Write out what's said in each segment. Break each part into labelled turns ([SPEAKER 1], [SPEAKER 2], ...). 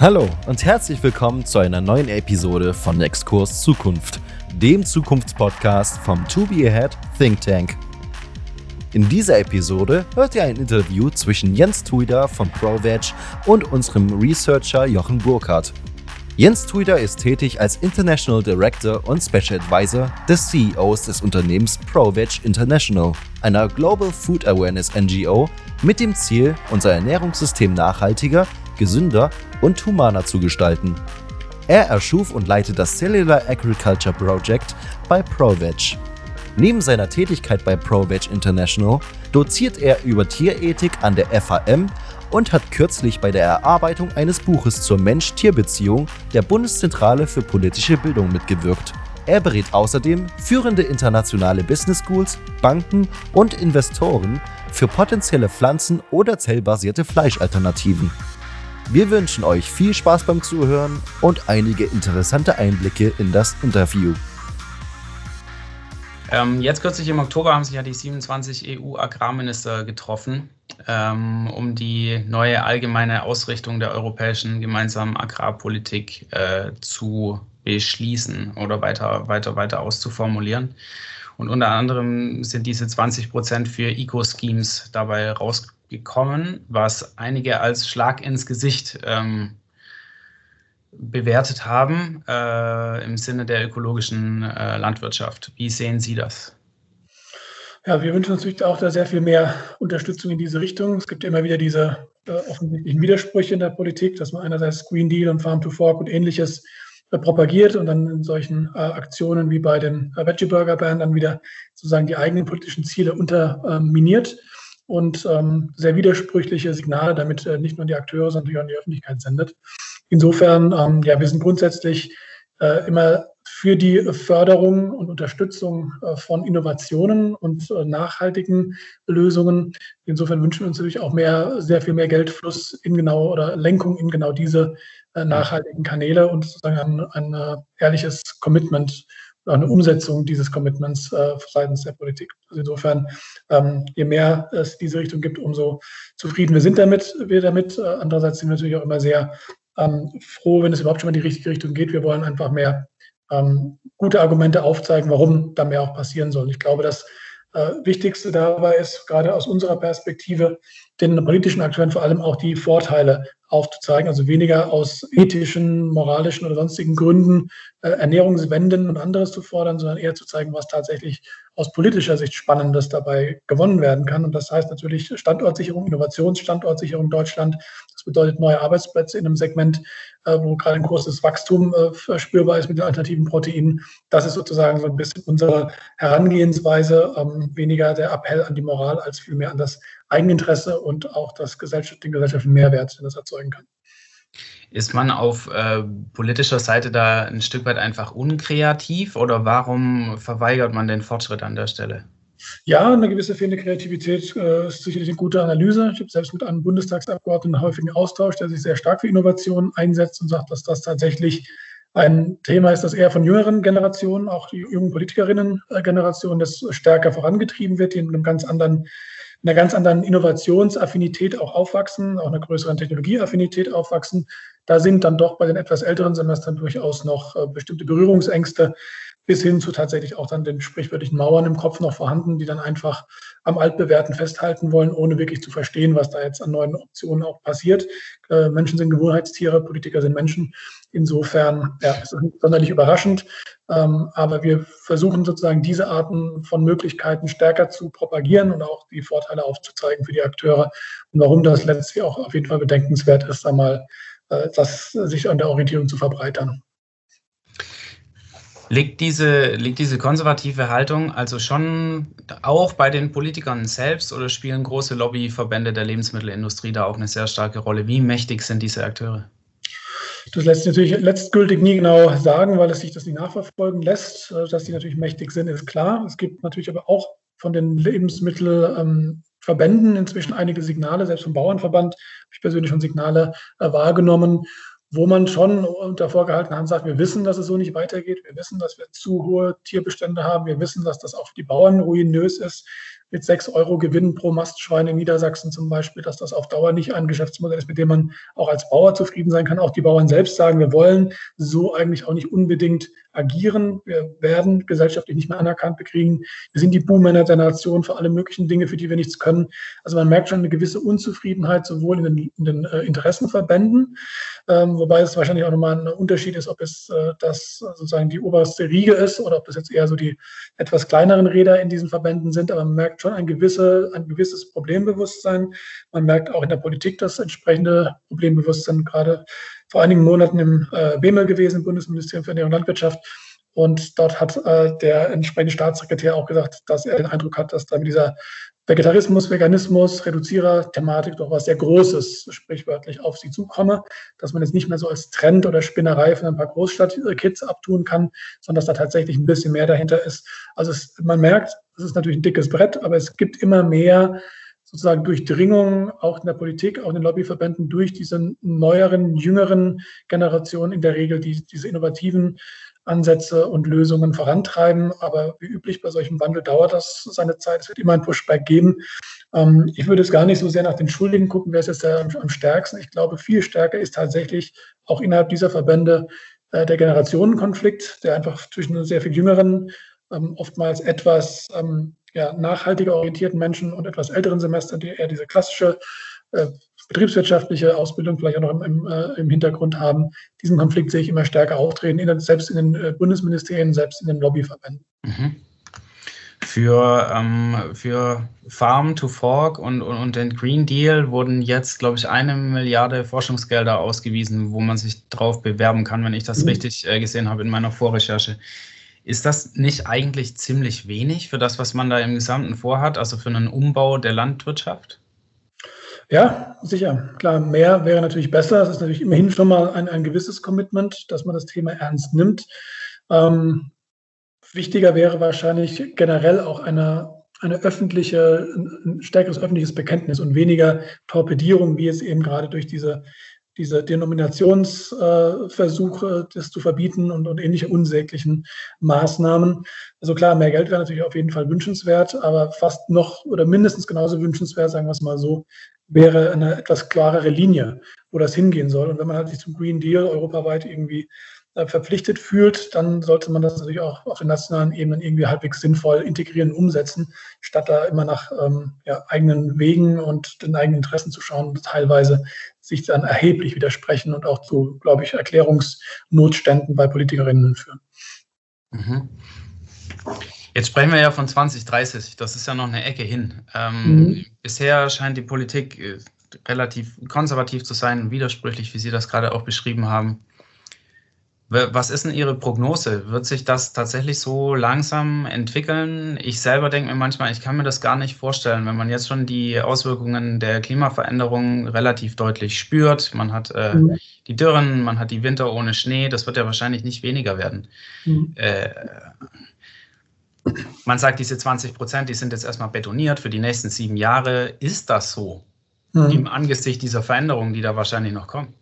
[SPEAKER 1] Hallo und herzlich willkommen zu einer neuen Episode von Exkurs Zukunft, dem Zukunftspodcast vom To Be Ahead Think Tank. In dieser Episode hört ihr ein Interview zwischen Jens Tuida von ProVeg und unserem Researcher Jochen Burkhardt. Jens Tuida ist tätig als International Director und Special Advisor des CEOs des Unternehmens ProVeg International, einer Global Food Awareness NGO mit dem Ziel, unser Ernährungssystem nachhaltiger, gesünder und humaner zu gestalten. Er erschuf und leitet das Cellular Agriculture Project bei ProVeg. Neben seiner Tätigkeit bei ProVeg International doziert er über Tierethik an der FAM und hat kürzlich bei der Erarbeitung eines Buches zur Mensch-Tier-Beziehung der Bundeszentrale für politische Bildung mitgewirkt. Er berät außerdem führende internationale Business Schools, Banken und Investoren für potenzielle pflanzen- oder zellbasierte Fleischalternativen. Wir wünschen euch viel Spaß beim Zuhören und einige interessante Einblicke in das Interview.
[SPEAKER 2] Ähm, jetzt kürzlich im Oktober haben sich ja die 27 EU-Agrarminister getroffen, ähm, um die neue allgemeine Ausrichtung der europäischen gemeinsamen Agrarpolitik äh, zu beschließen oder weiter, weiter, weiter auszuformulieren. Und unter anderem sind diese 20 Prozent für Eco-Schemes dabei rausgekommen gekommen, was einige als Schlag ins Gesicht ähm, bewertet haben äh, im Sinne der ökologischen äh, Landwirtschaft. Wie sehen Sie das?
[SPEAKER 3] Ja, wir wünschen uns natürlich auch da sehr viel mehr Unterstützung in diese Richtung. Es gibt immer wieder diese äh, offensichtlichen Widersprüche in der Politik, dass man einerseits Green Deal und Farm to Fork und ähnliches äh, propagiert und dann in solchen äh, Aktionen wie bei den Veggie Burger Band dann wieder sozusagen die eigenen politischen Ziele unterminiert und ähm, sehr widersprüchliche Signale damit äh, nicht nur die Akteure, sondern auch an die Öffentlichkeit sendet. Insofern, ähm, ja, wir sind grundsätzlich äh, immer für die Förderung und Unterstützung äh, von Innovationen und äh, nachhaltigen Lösungen. Insofern wünschen wir uns natürlich auch mehr, sehr viel mehr Geldfluss in genau oder Lenkung in genau diese äh, nachhaltigen Kanäle und sozusagen ein, ein äh, ehrliches Commitment eine Umsetzung dieses Commitments äh, seitens der Politik. Also insofern, ähm, je mehr es diese Richtung gibt, umso zufrieden wir sind damit, wir damit. Äh, andererseits sind wir natürlich auch immer sehr ähm, froh, wenn es überhaupt schon mal in die richtige Richtung geht. Wir wollen einfach mehr ähm, gute Argumente aufzeigen, warum da mehr auch passieren soll. Ich glaube, das äh, Wichtigste dabei ist, gerade aus unserer Perspektive, den politischen Akteuren vor allem auch die Vorteile aufzuzeigen, also weniger aus ethischen, moralischen oder sonstigen Gründen äh, Ernährungswenden und anderes zu fordern, sondern eher zu zeigen, was tatsächlich aus politischer Sicht Spannendes dabei gewonnen werden kann. Und das heißt natürlich Standortsicherung, Innovationsstandortsicherung Deutschland. Das bedeutet neue Arbeitsplätze in einem Segment, äh, wo gerade ein großes Wachstum äh, verspürbar ist mit den alternativen Proteinen. Das ist sozusagen so ein bisschen unsere Herangehensweise, ähm, weniger der Appell an die Moral als vielmehr an das Eigeninteresse und auch das Gesellschaft, den gesellschaftlichen Mehrwert, den das erzeugen kann.
[SPEAKER 2] Ist man auf äh, politischer Seite da ein Stück weit einfach unkreativ oder warum verweigert man den Fortschritt an der Stelle?
[SPEAKER 3] Ja, eine gewisse fehlende Kreativität äh, ist sicherlich eine gute Analyse. Ich habe selbst mit einem Bundestagsabgeordneten häufigen Austausch, der sich sehr stark für Innovation einsetzt und sagt, dass das tatsächlich ein Thema ist, das eher von jüngeren Generationen, auch die jungen Politikerinnen-Generation, das stärker vorangetrieben wird, die in einem ganz anderen einer ganz anderen Innovationsaffinität auch aufwachsen, auch einer größeren Technologieaffinität aufwachsen. Da sind dann doch bei den etwas älteren Semestern durchaus noch äh, bestimmte Berührungsängste bis hin zu tatsächlich auch dann den sprichwörtlichen Mauern im Kopf noch vorhanden, die dann einfach am Altbewährten festhalten wollen, ohne wirklich zu verstehen, was da jetzt an neuen Optionen auch passiert. Äh, Menschen sind Gewohnheitstiere, Politiker sind Menschen. Insofern ja, ist es nicht sonderlich überraschend. Ähm, aber wir versuchen sozusagen diese Arten von Möglichkeiten stärker zu propagieren und auch die Vorteile aufzuzeigen für die Akteure und warum das letztlich auch auf jeden Fall bedenkenswert ist, einmal äh, das sich an der Orientierung zu verbreitern.
[SPEAKER 2] Liegt diese, liegt diese konservative Haltung also schon auch bei den Politikern selbst oder spielen große Lobbyverbände der Lebensmittelindustrie da auch eine sehr starke Rolle? Wie mächtig sind diese Akteure?
[SPEAKER 3] Das lässt sich natürlich letztgültig nie genau sagen, weil es sich das nicht nachverfolgen lässt. Äh, dass die natürlich mächtig sind, ist klar. Es gibt natürlich aber auch von den Lebensmittelverbänden inzwischen einige Signale, selbst vom Bauernverband habe ich persönlich schon Signale wahrgenommen, wo man schon unter vorgehaltener Hand sagt, wir wissen, dass es so nicht weitergeht, wir wissen, dass wir zu hohe Tierbestände haben, wir wissen, dass das auch für die Bauern ruinös ist. Mit sechs Euro Gewinn pro Mastschwein in Niedersachsen zum Beispiel, dass das auf Dauer nicht ein Geschäftsmodell ist, mit dem man auch als Bauer zufrieden sein kann. Auch die Bauern selbst sagen, wir wollen so eigentlich auch nicht unbedingt agieren. Wir werden gesellschaftlich nicht mehr anerkannt. Wir kriegen, wir sind die Buhmänner der Nation für alle möglichen Dinge, für die wir nichts können. Also man merkt schon eine gewisse Unzufriedenheit sowohl in den, in den äh, Interessenverbänden, ähm, wobei es wahrscheinlich auch nochmal ein Unterschied ist, ob es äh, das sozusagen die oberste Riege ist oder ob das jetzt eher so die etwas kleineren Räder in diesen Verbänden sind. Aber man merkt schon ein, gewisse, ein gewisses Problembewusstsein. Man merkt auch in der Politik das entsprechende Problembewusstsein, gerade vor einigen Monaten im äh, BEMEL gewesen, Bundesministerium für Ernährung und Landwirtschaft. Und dort hat äh, der entsprechende Staatssekretär auch gesagt, dass er den Eindruck hat, dass da mit dieser Vegetarismus, Veganismus, Reduzierer-Thematik doch was sehr Großes, sprichwörtlich, auf sie zukomme, dass man es nicht mehr so als Trend oder Spinnerei von ein paar Großstadtkids abtun kann, sondern dass da tatsächlich ein bisschen mehr dahinter ist. Also es, man merkt, es ist natürlich ein dickes Brett, aber es gibt immer mehr sozusagen Durchdringung auch in der Politik, auch in den Lobbyverbänden durch diese neueren, jüngeren Generationen in der Regel, die diese innovativen Ansätze und Lösungen vorantreiben. Aber wie üblich bei solchem Wandel dauert das seine Zeit. Es wird immer ein Pushback geben. Ähm, ich würde es gar nicht so sehr nach den Schuldigen gucken, wer ist jetzt der am stärksten. Ich glaube, viel stärker ist tatsächlich auch innerhalb dieser Verbände äh, der Generationenkonflikt, der einfach zwischen sehr viel jüngeren, ähm, oftmals etwas ähm, ja, nachhaltiger orientierten Menschen und etwas älteren Semestern, die eher diese klassische äh, betriebswirtschaftliche Ausbildung vielleicht auch noch im, im, äh, im, Hintergrund haben. Diesen Konflikt sehe ich immer stärker auftreten, in, selbst in den äh, Bundesministerien, selbst in den Lobbyverbänden. Mhm.
[SPEAKER 2] Für, ähm, für Farm to Fork und, und, und, den Green Deal wurden jetzt, glaube ich, eine Milliarde Forschungsgelder ausgewiesen, wo man sich drauf bewerben kann, wenn ich das mhm. richtig äh, gesehen habe in meiner Vorrecherche. Ist das nicht eigentlich ziemlich wenig für das, was man da im Gesamten vorhat, also für einen Umbau der Landwirtschaft?
[SPEAKER 3] Ja, sicher. Klar, mehr wäre natürlich besser. Es ist natürlich immerhin schon mal ein, ein gewisses Commitment, dass man das Thema ernst nimmt. Ähm, wichtiger wäre wahrscheinlich generell auch eine, eine öffentliche, ein stärkeres öffentliches Bekenntnis und weniger Torpedierung, wie es eben gerade durch diese, diese Denominationsversuche, äh, das zu verbieten und, und ähnliche unsäglichen Maßnahmen. Also klar, mehr Geld wäre natürlich auf jeden Fall wünschenswert, aber fast noch oder mindestens genauso wünschenswert, sagen wir es mal so, wäre eine etwas klarere Linie, wo das hingehen soll. Und wenn man halt sich zum Green Deal europaweit irgendwie verpflichtet fühlt, dann sollte man das natürlich auch auf den nationalen Ebenen irgendwie halbwegs sinnvoll integrieren, umsetzen, statt da immer nach ähm, ja, eigenen Wegen und den eigenen Interessen zu schauen und teilweise sich dann erheblich widersprechen und auch zu, glaube ich, Erklärungsnotständen bei Politikerinnen führen. Mhm.
[SPEAKER 2] Jetzt sprechen wir ja von 2030. Das ist ja noch eine Ecke hin. Ähm, mhm. Bisher scheint die Politik äh, relativ konservativ zu sein, widersprüchlich, wie Sie das gerade auch beschrieben haben. Was ist denn Ihre Prognose? Wird sich das tatsächlich so langsam entwickeln? Ich selber denke mir manchmal, ich kann mir das gar nicht vorstellen, wenn man jetzt schon die Auswirkungen der Klimaveränderung relativ deutlich spürt. Man hat äh, mhm. die Dürren, man hat die Winter ohne Schnee. Das wird ja wahrscheinlich nicht weniger werden. Mhm. Äh, man sagt, diese 20 Prozent, die sind jetzt erstmal betoniert für die nächsten sieben Jahre. Ist das so? Mhm. Im Angesicht dieser Veränderungen, die da wahrscheinlich noch kommen?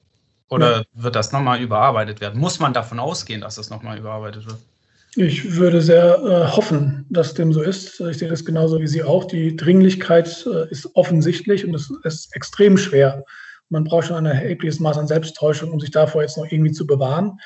[SPEAKER 2] Oder ja. wird das nochmal überarbeitet werden? Muss man davon ausgehen, dass das nochmal überarbeitet wird?
[SPEAKER 3] Ich würde sehr äh, hoffen, dass dem so ist. Ich sehe das genauso wie Sie auch. Die Dringlichkeit äh, ist offensichtlich und es ist extrem schwer. Man braucht schon ein erhebliches Maß an Selbsttäuschung, um sich davor jetzt noch irgendwie zu bewahren.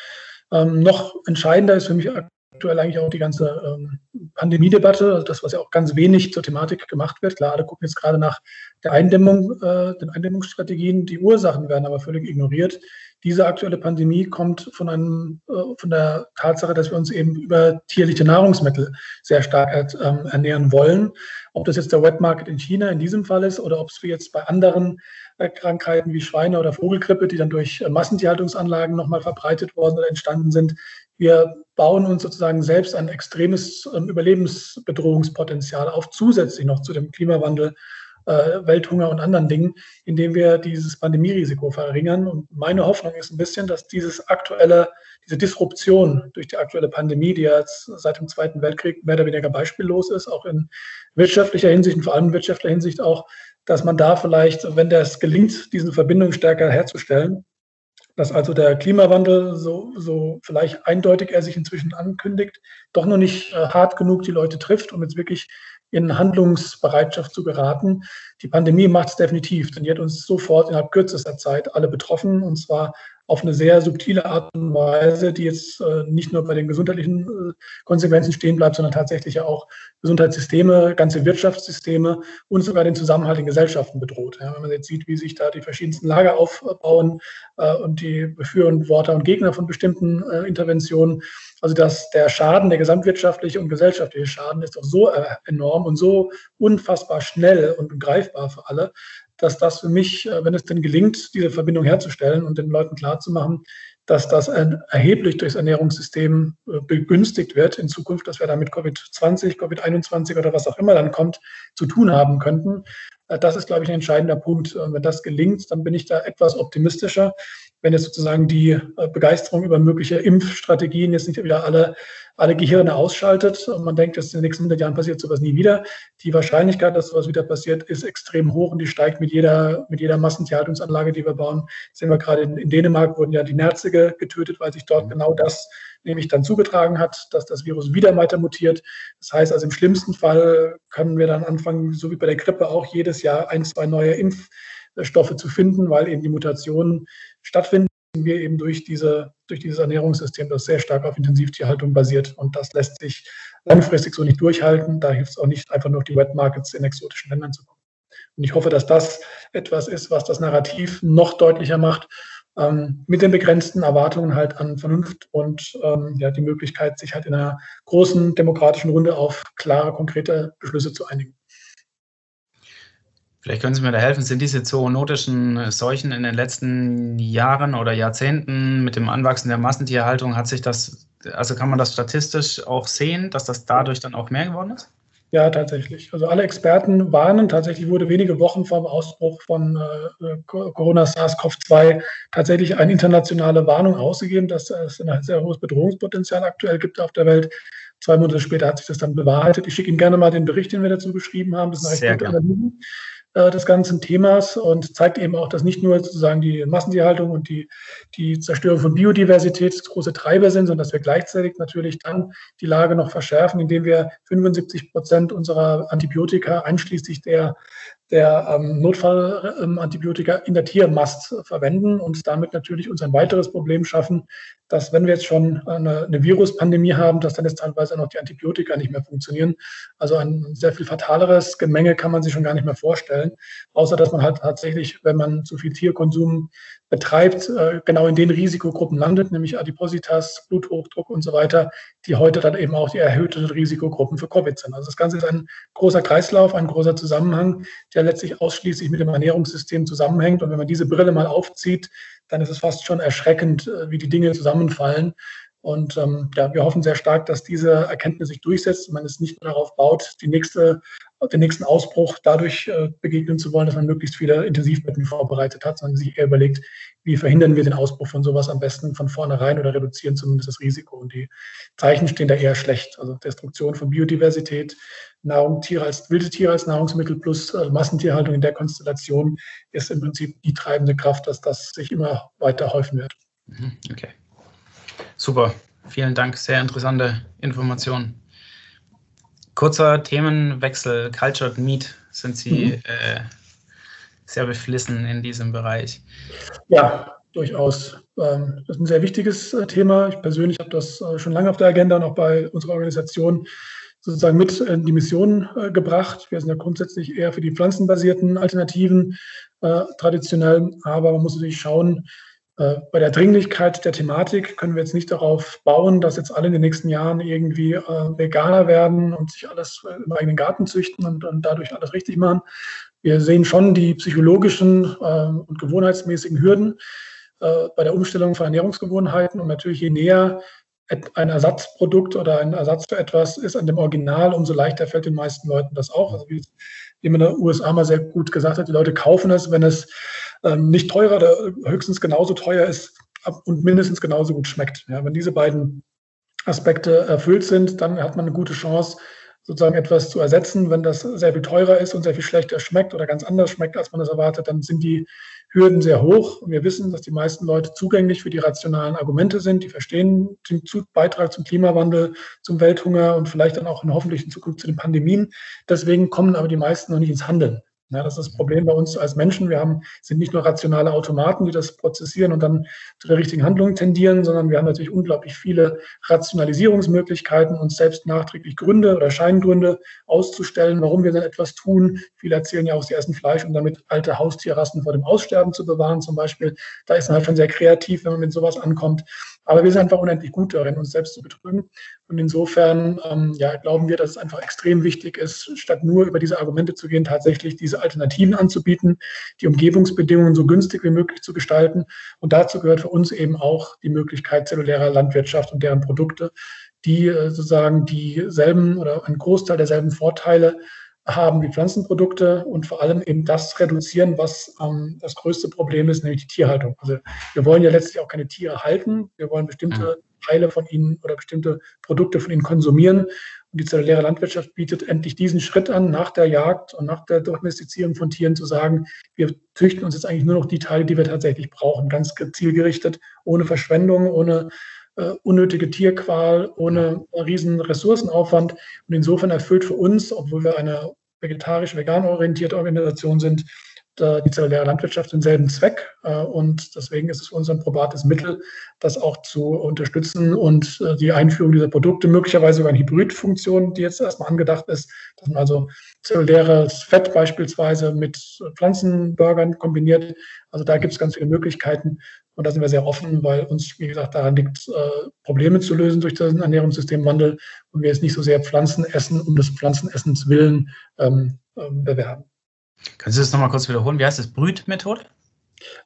[SPEAKER 3] Ähm, noch entscheidender ist für mich aktuell eigentlich auch die ganze ähm, Pandemiedebatte, also das, was ja auch ganz wenig zur Thematik gemacht wird. Klar, alle gucken jetzt gerade nach der Eindämmung, äh, den Eindämmungsstrategien. Die Ursachen werden aber völlig ignoriert. Diese aktuelle Pandemie kommt von, einem, äh, von der Tatsache, dass wir uns eben über tierliche Nahrungsmittel sehr stark ähm, ernähren wollen. Ob das jetzt der Wet Market in China in diesem Fall ist oder ob es jetzt bei anderen äh, Krankheiten wie Schweine- oder Vogelgrippe, die dann durch äh, Massentierhaltungsanlagen nochmal verbreitet worden oder entstanden sind, wir bauen uns sozusagen selbst ein extremes ähm, Überlebensbedrohungspotenzial auf, zusätzlich noch zu dem Klimawandel, äh, Welthunger und anderen Dingen, indem wir dieses Pandemierisiko verringern. Und meine Hoffnung ist ein bisschen, dass dieses aktuelle, diese Disruption durch die aktuelle Pandemie, die jetzt seit dem Zweiten Weltkrieg mehr oder weniger beispiellos ist, auch in wirtschaftlicher Hinsicht und vor allem in wirtschaftlicher Hinsicht auch, dass man da vielleicht, wenn das gelingt, diese Verbindung stärker herzustellen, dass also der Klimawandel, so, so vielleicht eindeutig er sich inzwischen ankündigt, doch noch nicht äh, hart genug die Leute trifft, um jetzt wirklich in Handlungsbereitschaft zu geraten. Die Pandemie macht es definitiv, denn die hat uns sofort innerhalb kürzester Zeit alle betroffen und zwar auf eine sehr subtile Art und Weise, die jetzt äh, nicht nur bei den gesundheitlichen äh, Konsequenzen stehen bleibt, sondern tatsächlich auch Gesundheitssysteme, ganze Wirtschaftssysteme und sogar den Zusammenhalt in Gesellschaften bedroht. Ja, wenn man jetzt sieht, wie sich da die verschiedensten Lager aufbauen äh, und die Befürworter und Gegner von bestimmten äh, Interventionen, also dass der Schaden, der gesamtwirtschaftliche und gesellschaftliche Schaden ist doch so äh, enorm und so unfassbar schnell und greifbar für alle, dass das für mich, äh, wenn es denn gelingt, diese Verbindung herzustellen und den Leuten klarzumachen, dass das erheblich durchs Ernährungssystem äh, begünstigt wird in Zukunft, dass wir da mit Covid-20, Covid-21 oder was auch immer dann kommt, zu tun haben könnten. Äh, das ist, glaube ich, ein entscheidender Punkt. Und wenn das gelingt, dann bin ich da etwas optimistischer wenn jetzt sozusagen die äh, Begeisterung über mögliche Impfstrategien jetzt nicht wieder alle, alle Gehirne ausschaltet und man denkt, dass in den nächsten 100 Jahren passiert sowas nie wieder. Die Wahrscheinlichkeit, dass sowas wieder passiert, ist extrem hoch und die steigt mit jeder, mit jeder Massentierhaltungsanlage, die wir bauen. Das sehen wir gerade in, in Dänemark, wurden ja die Nerzige getötet, weil sich dort mhm. genau das nämlich dann zugetragen hat, dass das Virus wieder weiter mutiert. Das heißt also im schlimmsten Fall können wir dann anfangen, so wie bei der Grippe auch jedes Jahr ein, zwei neue Impfstoffe zu finden, weil eben die Mutationen stattfinden wir eben durch, diese, durch dieses Ernährungssystem, das sehr stark auf Intensivtierhaltung basiert. Und das lässt sich langfristig so nicht durchhalten. Da hilft es auch nicht, einfach nur auf die Wet Markets in exotischen Ländern zu kommen. Und ich hoffe, dass das etwas ist, was das Narrativ noch deutlicher macht, ähm, mit den begrenzten Erwartungen halt an Vernunft und ähm, ja, die Möglichkeit, sich halt in einer großen demokratischen Runde auf klare, konkrete Beschlüsse zu einigen.
[SPEAKER 2] Vielleicht können Sie mir da helfen. Sind diese zoonotischen Seuchen in den letzten Jahren oder Jahrzehnten mit dem Anwachsen der Massentierhaltung, hat sich das, also kann man das statistisch auch sehen, dass das dadurch dann auch mehr geworden ist?
[SPEAKER 3] Ja, tatsächlich. Also alle Experten warnen. Tatsächlich wurde wenige Wochen vor dem Ausbruch von äh, Corona SARS-CoV-2 tatsächlich eine internationale Warnung ausgegeben, dass es ein sehr hohes Bedrohungspotenzial aktuell gibt auf der Welt. Zwei Monate später hat sich das dann bewahrheitet. Ich schicke Ihnen gerne mal den Bericht, den wir dazu geschrieben haben. Das ist eine recht gute Analyse. Äh, des ganzen Themas und zeigt eben auch, dass nicht nur sozusagen die Massentierhaltung und die, die Zerstörung von Biodiversität große Treiber sind, sondern dass wir gleichzeitig natürlich dann die Lage noch verschärfen, indem wir 75 Prozent unserer Antibiotika einschließlich der der ähm, Notfallantibiotika in der Tiermast verwenden und damit natürlich uns ein weiteres Problem schaffen, dass wenn wir jetzt schon eine, eine Viruspandemie haben, dass dann jetzt teilweise noch die Antibiotika nicht mehr funktionieren. Also ein sehr viel fataleres Gemenge kann man sich schon gar nicht mehr vorstellen, außer dass man halt tatsächlich, wenn man zu viel Tierkonsum betreibt, äh, genau in den Risikogruppen landet, nämlich Adipositas, Bluthochdruck und so weiter, die heute dann eben auch die erhöhten Risikogruppen für Covid sind. Also das Ganze ist ein großer Kreislauf, ein großer Zusammenhang, der letztlich ausschließlich mit dem Ernährungssystem zusammenhängt. Und wenn man diese Brille mal aufzieht, dann ist es fast schon erschreckend, äh, wie die Dinge zusammenfallen. Und ähm, ja, wir hoffen sehr stark, dass diese Erkenntnis sich durchsetzt und man es nicht nur darauf baut, die nächste den nächsten Ausbruch dadurch äh, begegnen zu wollen, dass man möglichst viele Intensivbetten vorbereitet hat, sondern sich eher überlegt, wie verhindern wir den Ausbruch von sowas am besten von vornherein oder reduzieren zumindest das Risiko. Und die Zeichen stehen da eher schlecht. Also Destruktion von Biodiversität, Nahrung, Tiere als, wilde Tiere als Nahrungsmittel plus äh, Massentierhaltung in der Konstellation ist im Prinzip die treibende Kraft, dass das sich immer weiter häufen wird.
[SPEAKER 2] Mhm, okay. Super. Vielen Dank. Sehr interessante Informationen. Kurzer Themenwechsel, Cultured Meat, sind Sie mhm. äh, sehr beflissen in diesem Bereich?
[SPEAKER 3] Ja, durchaus. Ähm, das ist ein sehr wichtiges äh, Thema. Ich persönlich habe das äh, schon lange auf der Agenda und auch bei unserer Organisation sozusagen mit in die Mission äh, gebracht. Wir sind ja grundsätzlich eher für die pflanzenbasierten Alternativen traditionell, aber man muss natürlich schauen, äh, bei der Dringlichkeit der Thematik können wir jetzt nicht darauf bauen, dass jetzt alle in den nächsten Jahren irgendwie äh, Veganer werden und sich alles äh, im eigenen Garten züchten und, und dadurch alles richtig machen. Wir sehen schon die psychologischen äh, und gewohnheitsmäßigen Hürden äh, bei der Umstellung von Ernährungsgewohnheiten und natürlich je näher ein Ersatzprodukt oder ein Ersatz für etwas ist an dem Original, umso leichter fällt den meisten Leuten das auch. Also wie, wie man in den USA mal sehr gut gesagt hat, die Leute kaufen es, wenn es ähm, nicht teurer oder höchstens genauso teuer ist und mindestens genauso gut schmeckt. Ja, wenn diese beiden Aspekte erfüllt sind, dann hat man eine gute Chance, sozusagen etwas zu ersetzen. Wenn das sehr viel teurer ist und sehr viel schlechter schmeckt oder ganz anders schmeckt, als man das erwartet, dann sind die Hürden sehr hoch. Und wir wissen, dass die meisten Leute zugänglich für die rationalen Argumente sind. Die verstehen den Beitrag zum Klimawandel, zum Welthunger und vielleicht dann auch in hoffentlich in Zukunft zu den Pandemien. Deswegen kommen aber die meisten noch nicht ins Handeln. Ja, das ist das Problem bei uns als Menschen. Wir haben, sind nicht nur rationale Automaten, die das prozessieren und dann zu der richtigen Handlung tendieren, sondern wir haben natürlich unglaublich viele Rationalisierungsmöglichkeiten, uns selbst nachträglich Gründe oder Scheingründe auszustellen, warum wir dann etwas tun. Viele erzählen ja auch, sie essen Fleisch, um damit alte Haustierrassen vor dem Aussterben zu bewahren zum Beispiel. Da ist man halt schon sehr kreativ, wenn man mit sowas ankommt. Aber wir sind einfach unendlich gut darin, uns selbst zu betrügen. Und insofern ähm, ja, glauben wir, dass es einfach extrem wichtig ist, statt nur über diese Argumente zu gehen, tatsächlich diese Alternativen anzubieten, die Umgebungsbedingungen so günstig wie möglich zu gestalten. Und dazu gehört für uns eben auch die Möglichkeit zellulärer Landwirtschaft und deren Produkte, die äh, sozusagen dieselben oder einen Großteil derselben Vorteile haben wie Pflanzenprodukte und vor allem eben das reduzieren, was ähm, das größte Problem ist, nämlich die Tierhaltung. Also wir wollen ja letztlich auch keine Tiere halten, wir wollen bestimmte mhm. Teile von ihnen oder bestimmte Produkte von ihnen konsumieren. Und die zelluläre Landwirtschaft bietet endlich diesen Schritt an, nach der Jagd und nach der Domestizierung von Tieren zu sagen, wir züchten uns jetzt eigentlich nur noch die Teile, die wir tatsächlich brauchen, ganz zielgerichtet, ohne Verschwendung, ohne äh, unnötige Tierqual, ohne riesen Ressourcenaufwand. Und insofern erfüllt für uns, obwohl wir eine vegetarisch-vegan orientierte Organisation sind, die zelluläre Landwirtschaft denselben Zweck. Äh, und deswegen ist es für uns ein probates Mittel, das auch zu unterstützen und äh, die Einführung dieser Produkte, möglicherweise sogar eine Hybridfunktion, die jetzt erstmal angedacht ist, dass man also zelluläres Fett beispielsweise mit Pflanzenburgern kombiniert. Also da gibt es ganz viele Möglichkeiten. Und da sind wir sehr offen, weil uns, wie gesagt, daran liegt, äh, Probleme zu lösen durch den Ernährungssystemwandel und wir jetzt nicht so sehr Pflanzen essen, um des Pflanzenessens willen ähm, ähm, bewerben.
[SPEAKER 2] Können Sie das nochmal kurz wiederholen? Wie heißt das? Brütmethode?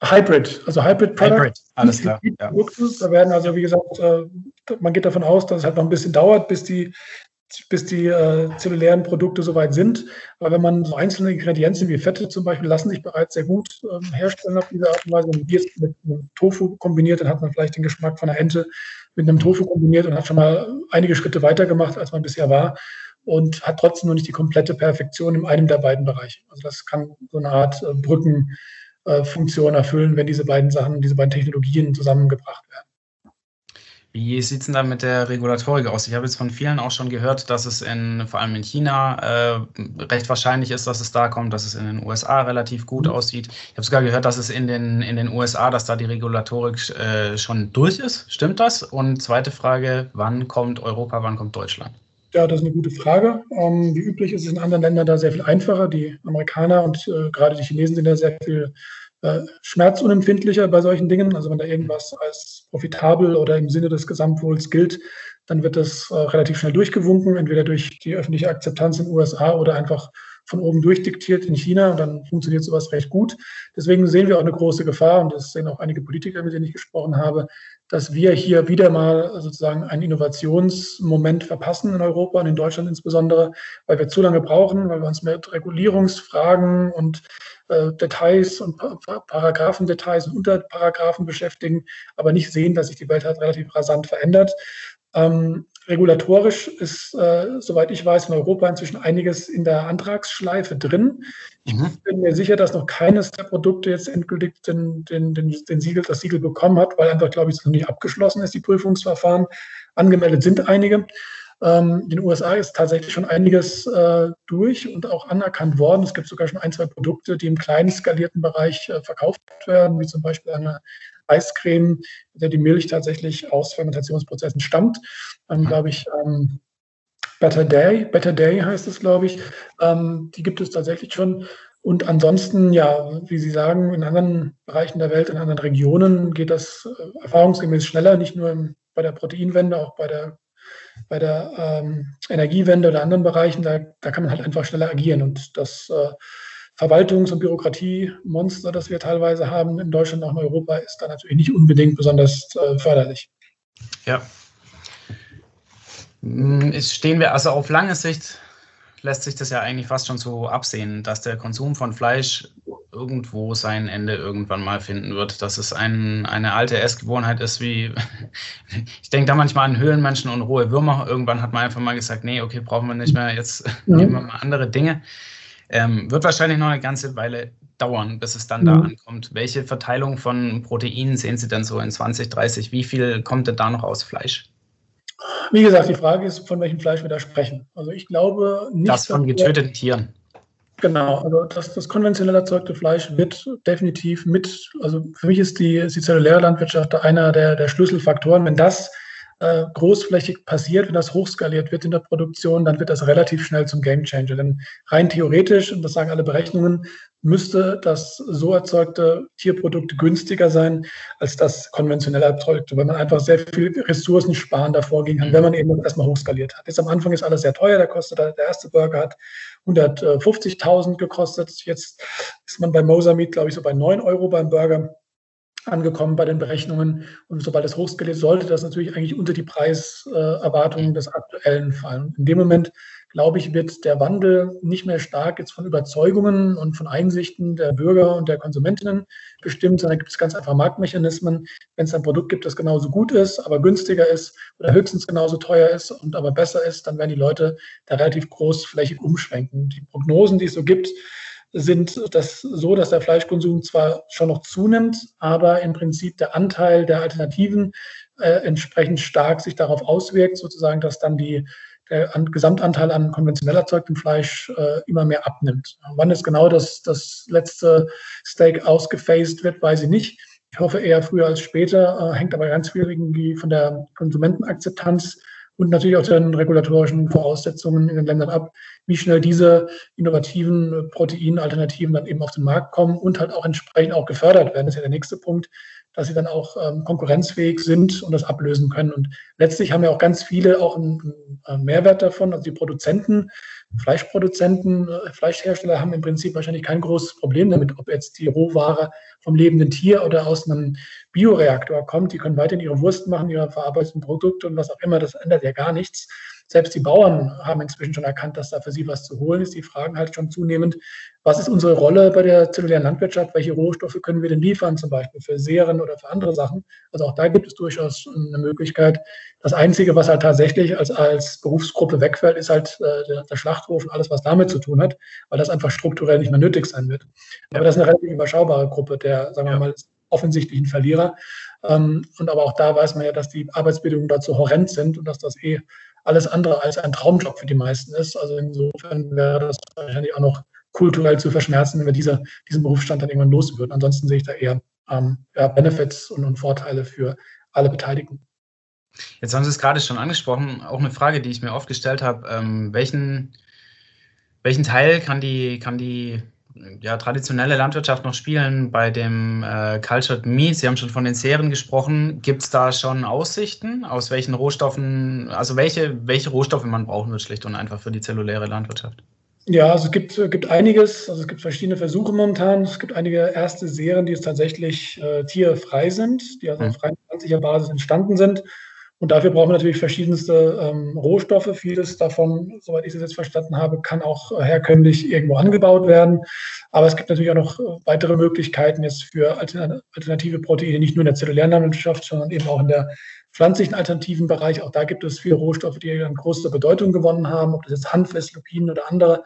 [SPEAKER 3] Hybrid, also Hybrid
[SPEAKER 2] Product. Hybrid, alles klar. Ja.
[SPEAKER 3] Da werden also, wie gesagt, äh, man geht davon aus, dass es halt noch ein bisschen dauert, bis die bis die äh, zellulären Produkte soweit sind. Aber wenn man so einzelne Ingredienzien wie Fette zum Beispiel lassen sich bereits sehr gut ähm, herstellen auf diese Art und Weise. Wenn man jetzt mit einem Tofu kombiniert, dann hat man vielleicht den Geschmack von einer Ente mit einem Tofu kombiniert und hat schon mal einige Schritte weiter gemacht, als man bisher war und hat trotzdem noch nicht die komplette Perfektion in einem der beiden Bereiche. Also das kann so eine Art äh, Brückenfunktion äh, erfüllen, wenn diese beiden Sachen, diese beiden Technologien zusammengebracht werden.
[SPEAKER 2] Wie sieht es denn da mit der Regulatorik aus? Ich habe jetzt von vielen auch schon gehört, dass es in, vor allem in China äh, recht wahrscheinlich ist, dass es da kommt, dass es in den USA relativ gut mhm. aussieht. Ich habe sogar gehört, dass es in den, in den USA, dass da die Regulatorik äh, schon durch ist. Stimmt das? Und zweite Frage, wann kommt Europa, wann kommt Deutschland?
[SPEAKER 3] Ja, das ist eine gute Frage. Ähm, wie üblich ist es in anderen Ländern da sehr viel einfacher. Die Amerikaner und äh, gerade die Chinesen sind da sehr viel äh, schmerzunempfindlicher bei solchen Dingen. Also wenn da irgendwas als profitabel oder im Sinne des Gesamtwohls gilt, dann wird das äh, relativ schnell durchgewunken, entweder durch die öffentliche Akzeptanz in den USA oder einfach von oben durchdiktiert in China und dann funktioniert sowas recht gut. Deswegen sehen wir auch eine große Gefahr und das sehen auch einige Politiker, mit denen ich gesprochen habe, dass wir hier wieder mal sozusagen einen Innovationsmoment verpassen in Europa und in Deutschland insbesondere, weil wir zu lange brauchen, weil wir uns mit Regulierungsfragen und äh, Details und Paragraphendetails und Unterparagraphen beschäftigen, aber nicht sehen, dass sich die Welt halt relativ rasant verändert. Ähm, regulatorisch ist, äh, soweit ich weiß, in Europa inzwischen einiges in der Antragsschleife drin. Ich mhm. bin mir sicher, dass noch keines der Produkte jetzt endgültig den, den, den, den Siegel, das Siegel bekommen hat, weil einfach, glaube ich, es noch nicht abgeschlossen ist, die Prüfungsverfahren. Angemeldet sind einige. Ähm, in den USA ist tatsächlich schon einiges äh, durch und auch anerkannt worden. Es gibt sogar schon ein, zwei Produkte, die im kleinen skalierten Bereich äh, verkauft werden, wie zum Beispiel eine Eiscreme, der die Milch tatsächlich aus Fermentationsprozessen stammt. Ähm, glaube ich, ähm, Better Day, Better Day heißt es, glaube ich. Ähm, die gibt es tatsächlich schon. Und ansonsten, ja, wie Sie sagen, in anderen Bereichen der Welt, in anderen Regionen geht das äh, erfahrungsgemäß schneller, nicht nur im, bei der Proteinwende, auch bei der bei der ähm, Energiewende oder anderen Bereichen, da, da kann man halt einfach schneller agieren. Und das äh, Verwaltungs- und Bürokratiemonster, das wir teilweise haben in Deutschland und auch in Europa, ist da natürlich nicht unbedingt besonders äh, förderlich.
[SPEAKER 2] Ja. Hm, stehen wir also auf lange Sicht lässt sich das ja eigentlich fast schon so absehen, dass der Konsum von Fleisch irgendwo sein Ende irgendwann mal finden wird. Dass es ein, eine alte Essgewohnheit ist, wie ich denke da manchmal an Höhlenmenschen und rohe Würmer. Irgendwann hat man einfach mal gesagt, nee, okay, brauchen wir nicht mehr, jetzt nehmen wir mal andere Dinge. Ähm, wird wahrscheinlich noch eine ganze Weile dauern, bis es dann mhm. da ankommt. Welche Verteilung von Proteinen sehen Sie denn so in 2030? Wie viel kommt denn da noch aus Fleisch?
[SPEAKER 3] Wie gesagt, die Frage ist, von welchem Fleisch wir da sprechen. Also ich glaube
[SPEAKER 2] nicht. Das von getöteten Tieren.
[SPEAKER 3] Genau, also das, das konventionell erzeugte Fleisch wird definitiv mit, also für mich ist die, ist die zelluläre Landwirtschaft einer der, der Schlüsselfaktoren. Wenn das äh, großflächig passiert, wenn das hochskaliert wird in der Produktion, dann wird das relativ schnell zum Gamechanger. Denn rein theoretisch, und das sagen alle Berechnungen, müsste das so erzeugte Tierprodukt günstiger sein als das konventionell erzeugte, weil man einfach sehr viel Ressourcen sparen davor gehen kann, wenn man eben erstmal hochskaliert hat. Jetzt am Anfang ist alles sehr teuer, der kostet, der erste Burger hat 150.000 gekostet. Jetzt ist man bei Mosamid, glaube ich, so bei 9 Euro beim Burger angekommen bei den Berechnungen. Und sobald es hochskaliert, sollte das natürlich eigentlich unter die Preiserwartungen des aktuellen fallen. In dem Moment glaube ich, wird der Wandel nicht mehr stark jetzt von Überzeugungen und von Einsichten der Bürger und der Konsumentinnen bestimmt, sondern gibt es ganz einfach Marktmechanismen. Wenn es ein Produkt gibt, das genauso gut ist, aber günstiger ist oder höchstens genauso teuer ist und aber besser ist, dann werden die Leute da relativ großflächig umschwenken. Die Prognosen, die es so gibt, sind das so, dass der Fleischkonsum zwar schon noch zunimmt, aber im Prinzip der Anteil der Alternativen äh, entsprechend stark sich darauf auswirkt, sozusagen, dass dann die der an, Gesamtanteil an konventionell erzeugtem Fleisch äh, immer mehr abnimmt. Wann es genau das, das letzte Steak ausgefaced wird, weiß ich nicht. Ich hoffe eher früher als später, äh, hängt aber ganz viel irgendwie von der Konsumentenakzeptanz und natürlich auch den regulatorischen Voraussetzungen in den Ländern ab, wie schnell diese innovativen Proteinalternativen dann eben auf den Markt kommen und halt auch entsprechend auch gefördert werden. Das ist ja der nächste Punkt dass sie dann auch ähm, konkurrenzfähig sind und das ablösen können. Und letztlich haben ja auch ganz viele auch einen, einen Mehrwert davon. Also die Produzenten, Fleischproduzenten, äh, Fleischhersteller haben im Prinzip wahrscheinlich kein großes Problem damit, ob jetzt die Rohware vom lebenden Tier oder aus einem Bioreaktor kommt. Die können weiterhin ihre Wurst machen, ihre verarbeiteten Produkte und was auch immer. Das ändert ja gar nichts. Selbst die Bauern haben inzwischen schon erkannt, dass da für sie was zu holen ist. Die fragen halt schon zunehmend, was ist unsere Rolle bei der zellulären Landwirtschaft? Welche Rohstoffe können wir denn liefern, zum Beispiel für Serien oder für andere Sachen? Also auch da gibt es durchaus eine Möglichkeit. Das Einzige, was halt tatsächlich als, als Berufsgruppe wegfällt, ist halt äh, der, der, Schlachthof und alles, was damit zu tun hat, weil das einfach strukturell nicht mehr nötig sein wird. Aber das ist eine relativ überschaubare Gruppe der, sagen wir mal, offensichtlichen Verlierer. Ähm, und aber auch da weiß man ja, dass die Arbeitsbedingungen dazu horrend sind und dass das eh alles andere als ein Traumjob für die meisten ist. Also insofern wäre das wahrscheinlich auch noch kulturell zu verschmerzen, wenn wir diese, diesen Berufsstand dann irgendwann los würden. Ansonsten sehe ich da eher ähm, ja, Benefits und, und Vorteile für alle Beteiligten.
[SPEAKER 2] Jetzt haben Sie es gerade schon angesprochen, auch eine Frage, die ich mir oft gestellt habe. Ähm, welchen, welchen Teil kann die, kann die ja, traditionelle Landwirtschaft noch spielen bei dem äh, Cultured Meat? Sie haben schon von den Serien gesprochen. Gibt es da schon Aussichten, aus welchen Rohstoffen, also welche, welche Rohstoffe man brauchen wird, schlicht und einfach für die zelluläre Landwirtschaft?
[SPEAKER 3] Ja, also es gibt, gibt einiges, also es gibt verschiedene Versuche momentan. Es gibt einige erste Serien, die jetzt tatsächlich äh, tierfrei sind, die also mhm. auf rein pflanzlicher Basis entstanden sind. Und dafür brauchen wir natürlich verschiedenste ähm, Rohstoffe. Vieles davon, soweit ich es jetzt verstanden habe, kann auch äh, herkömmlich irgendwo angebaut werden. Aber es gibt natürlich auch noch äh, weitere Möglichkeiten jetzt für alternative Proteine, nicht nur in der zellulären Landwirtschaft, sondern eben auch in der pflanzlichen alternativen Bereich. Auch da gibt es viele Rohstoffe, die an große Bedeutung gewonnen haben, ob das jetzt Hanf ist, Lupinen oder andere.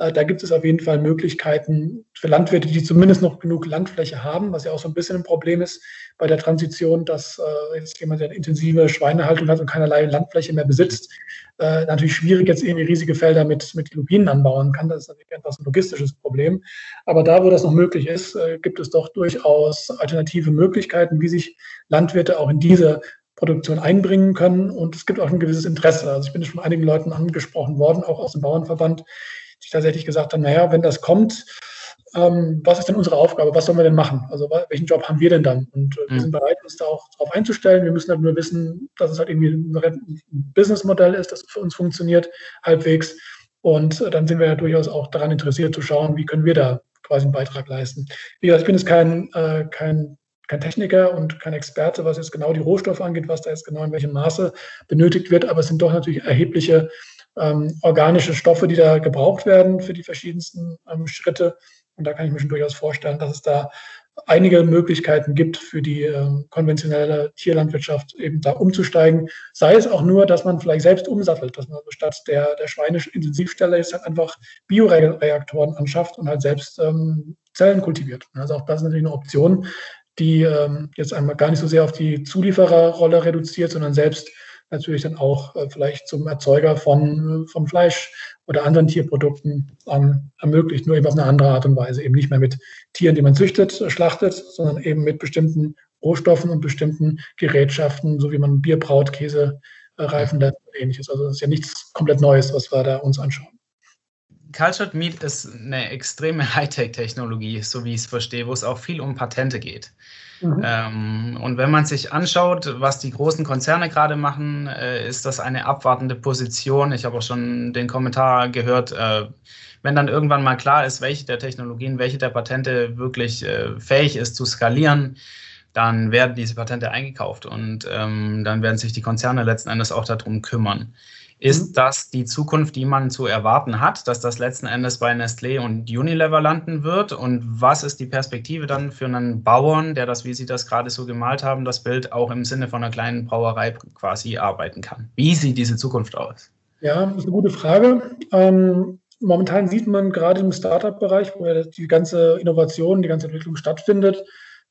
[SPEAKER 3] Äh, da gibt es auf jeden Fall Möglichkeiten für Landwirte, die zumindest noch genug Landfläche haben, was ja auch so ein bisschen ein Problem ist bei der Transition, dass äh, jetzt jemand, der eine intensive Schweinehaltung hat und keinerlei Landfläche mehr besitzt, äh, natürlich schwierig jetzt irgendwie riesige Felder mit, mit Lupinen anbauen kann. Das ist natürlich etwas ein logistisches Problem. Aber da, wo das noch möglich ist, gibt es doch durchaus alternative Möglichkeiten, wie sich Landwirte auch in diese Produktion einbringen können. Und es gibt auch ein gewisses Interesse. Also ich bin schon einigen Leuten angesprochen worden, auch aus dem Bauernverband, die tatsächlich gesagt haben, naja, wenn das kommt, ähm, was ist denn unsere Aufgabe? Was sollen wir denn machen? Also welchen Job haben wir denn dann? Und äh, wir mhm. sind bereit, uns da auch darauf einzustellen. Wir müssen halt nur wissen, dass es halt irgendwie ein Businessmodell ist, das für uns funktioniert, halbwegs. Und äh, dann sind wir ja durchaus auch daran interessiert zu schauen, wie können wir da quasi einen Beitrag leisten. Wie gesagt, ich bin jetzt kein, äh, kein, kein Techniker und kein Experte, was jetzt genau die Rohstoffe angeht, was da jetzt genau in welchem Maße benötigt wird, aber es sind doch natürlich erhebliche ähm, organische Stoffe, die da gebraucht werden für die verschiedensten ähm, Schritte. Und da kann ich mir schon durchaus vorstellen, dass es da einige Möglichkeiten gibt für die äh, konventionelle Tierlandwirtschaft eben da umzusteigen. Sei es auch nur, dass man vielleicht selbst umsattelt, dass man statt der, der Schweineintensivstelle jetzt halt einfach Bioreaktoren anschafft und halt selbst ähm, Zellen kultiviert. Also auch das ist natürlich eine Option, die ähm, jetzt einmal gar nicht so sehr auf die Zuliefererrolle reduziert, sondern selbst natürlich dann auch äh, vielleicht zum Erzeuger von, von Fleisch oder anderen Tierprodukten ähm, ermöglicht, nur eben auf eine andere Art und Weise. Eben nicht mehr mit Tieren, die man züchtet, schlachtet, sondern eben mit bestimmten Rohstoffen und bestimmten Gerätschaften, so wie man Bier braut, Käse äh, reifen lässt und ähnliches. Also das ist ja nichts komplett Neues, was wir da uns anschauen.
[SPEAKER 2] Cultured Meat ist eine extreme Hightech-Technologie, so wie ich es verstehe, wo es auch viel um Patente geht. Mhm. Ähm, und wenn man sich anschaut, was die großen Konzerne gerade machen, äh, ist das eine abwartende Position. Ich habe auch schon den Kommentar gehört, äh, wenn dann irgendwann mal klar ist, welche der Technologien, welche der Patente wirklich äh, fähig ist zu skalieren, dann werden diese Patente eingekauft und ähm, dann werden sich die Konzerne letzten Endes auch darum kümmern. Ist mhm. das die Zukunft, die man zu erwarten hat, dass das letzten Endes bei Nestlé und Unilever landen wird? Und was ist die Perspektive dann für einen Bauern, der das, wie Sie das gerade so gemalt haben, das Bild auch im Sinne von einer kleinen Brauerei quasi arbeiten kann? Wie sieht diese Zukunft aus?
[SPEAKER 3] Ja, das ist eine gute Frage. Ähm, momentan sieht man gerade im Startup-Bereich, wo ja die ganze Innovation, die ganze Entwicklung stattfindet,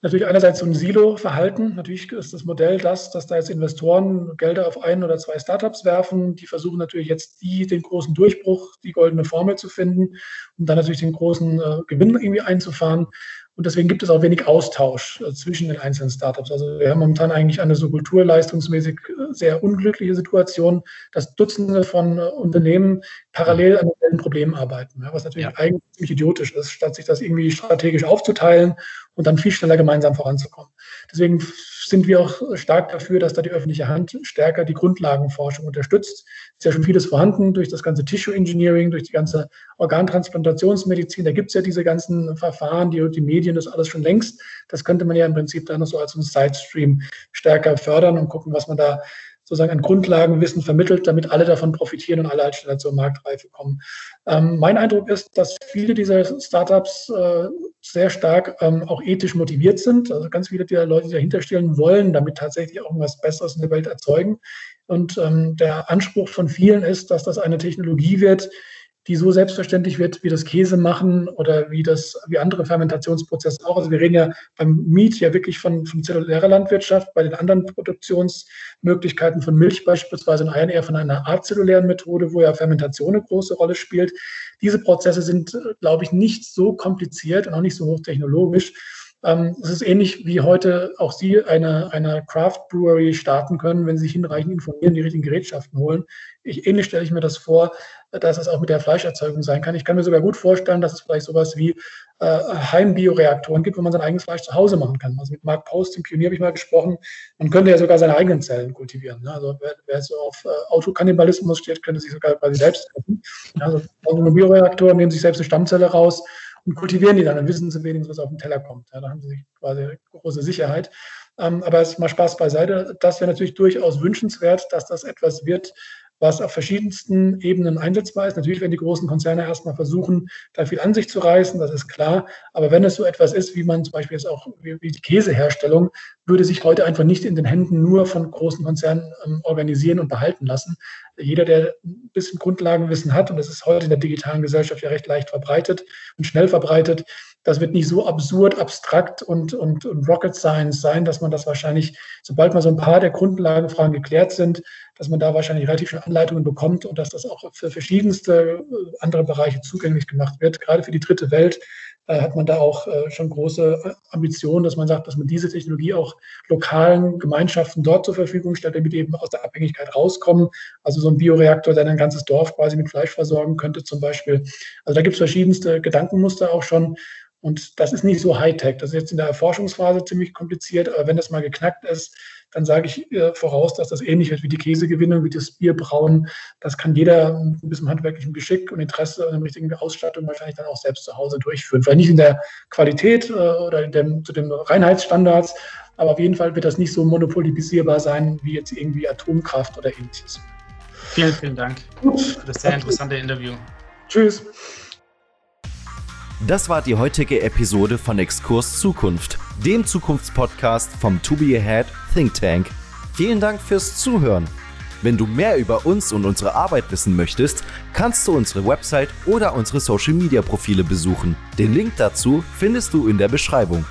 [SPEAKER 3] natürlich einerseits so ein Silo-Verhalten. Natürlich ist das Modell das, dass da jetzt Investoren Gelder auf ein oder zwei Startups werfen. Die versuchen natürlich jetzt die, den großen Durchbruch, die goldene Formel zu finden, um dann natürlich den großen äh, Gewinn irgendwie einzufahren. Und deswegen gibt es auch wenig Austausch äh, zwischen den einzelnen Startups. Also wir haben momentan eigentlich eine so kulturleistungsmäßig äh, sehr unglückliche Situation, dass Dutzende von äh, Unternehmen parallel an denselben Problemen arbeiten, was natürlich ja. eigentlich ziemlich idiotisch ist, statt sich das irgendwie strategisch aufzuteilen und dann viel schneller gemeinsam voranzukommen. Deswegen sind wir auch stark dafür, dass da die öffentliche Hand stärker die Grundlagenforschung unterstützt. Es ist ja schon vieles vorhanden durch das ganze Tissue Engineering, durch die ganze Organtransplantationsmedizin. Da gibt es ja diese ganzen Verfahren, die, die Medien, das alles schon längst. Das könnte man ja im Prinzip dann so als ein Sidestream stärker fördern und gucken, was man da sozusagen an Grundlagenwissen vermittelt, damit alle davon profitieren und alle halt schneller zur Marktreife kommen. Ähm, mein Eindruck ist, dass viele dieser Startups äh, sehr stark ähm, auch ethisch motiviert sind. Also ganz viele der Leute, die dahinter stehen, wollen damit tatsächlich auch was Besseres in der Welt erzeugen. Und ähm, der Anspruch von vielen ist, dass das eine Technologie wird, die so selbstverständlich wird wie das Käse machen oder wie das, wie andere Fermentationsprozesse auch. Also wir reden ja beim Meat ja wirklich von, von zellulärer Landwirtschaft, bei den anderen Produktionsmöglichkeiten von Milch beispielsweise und Eiern eher von einer azellulären Methode, wo ja Fermentation eine große Rolle spielt. Diese Prozesse sind, glaube ich, nicht so kompliziert und auch nicht so hochtechnologisch, ähm, es ist ähnlich wie heute auch Sie eine, eine Craft Brewery starten können, wenn Sie sich hinreichend informieren, die richtigen Gerätschaften holen. Ich, ähnlich stelle ich mir das vor, dass es auch mit der Fleischerzeugung sein kann. Ich kann mir sogar gut vorstellen, dass es vielleicht sowas wie äh, Heimbioreaktoren gibt, wo man sein eigenes Fleisch zu Hause machen kann. Also mit Mark Post, dem Pionier, habe ich mal gesprochen. Man könnte ja sogar seine eigenen Zellen kultivieren. Ne? Also wer, wer, so auf äh, Autokannibalismus steht, könnte sich sogar quasi selbst treffen. Also Bioreaktoren nehmen sich selbst eine Stammzelle raus und kultivieren die dann. Dann wissen sie wenigstens, was auf den Teller kommt. Ja, da haben sie quasi große Sicherheit. Ähm, aber es ist mal Spaß beiseite. Das wäre natürlich durchaus wünschenswert, dass das etwas wird, was auf verschiedensten Ebenen einsetzbar ist. Natürlich werden die großen Konzerne erstmal versuchen, da viel an sich zu reißen, das ist klar. Aber wenn es so etwas ist, wie man zum Beispiel jetzt auch wie, die Käseherstellung, würde sich heute einfach nicht in den Händen nur von großen Konzernen ähm, organisieren und behalten lassen. Jeder, der ein bisschen Grundlagenwissen hat, und das ist heute in der digitalen Gesellschaft ja recht leicht verbreitet und schnell verbreitet, das wird nicht so absurd, abstrakt und, und, und Rocket Science sein, dass man das wahrscheinlich, sobald mal so ein paar der Grundlagenfragen geklärt sind, dass man da wahrscheinlich relativ schnell Anleitungen bekommt und dass das auch für verschiedenste äh, andere Bereiche zugänglich gemacht wird. Gerade für die dritte Welt äh, hat man da auch äh, schon große äh, Ambitionen, dass man sagt, dass man diese Technologie auch lokalen Gemeinschaften dort zur Verfügung stellt, damit eben aus der Abhängigkeit rauskommen. Also so ein Bioreaktor, der ein ganzes Dorf quasi mit Fleisch versorgen könnte zum Beispiel. Also da gibt es verschiedenste Gedankenmuster auch schon. Und das ist nicht so Hightech. Das ist jetzt in der Erforschungsphase ziemlich kompliziert, aber wenn das mal geknackt ist, dann sage ich äh, voraus, dass das ähnlich wird wie die Käsegewinnung, wie das Bierbrauen. Das kann jeder mit ein bisschen handwerklichem Geschick und Interesse und der richtigen Ausstattung wahrscheinlich dann auch selbst zu Hause durchführen. Vielleicht nicht in der Qualität äh, oder in dem, zu den Reinheitsstandards, aber auf jeden Fall wird das nicht so monopolisierbar sein wie jetzt irgendwie Atomkraft oder ähnliches.
[SPEAKER 2] Vielen, vielen Dank für das sehr interessante Interview.
[SPEAKER 3] Tschüss.
[SPEAKER 1] Das war die heutige Episode von Exkurs Zukunft, dem Zukunftspodcast vom To Be Ahead Think Tank. Vielen Dank fürs Zuhören. Wenn du mehr über uns und unsere Arbeit wissen möchtest, kannst du unsere Website oder unsere Social Media Profile besuchen. Den Link dazu findest du in der Beschreibung.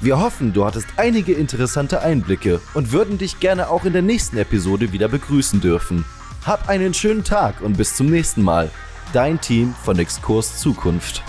[SPEAKER 1] Wir hoffen, du hattest einige interessante Einblicke und würden dich gerne auch in der nächsten Episode wieder begrüßen dürfen. Hab einen schönen Tag und bis zum nächsten Mal. Dein Team von Exkurs Zukunft.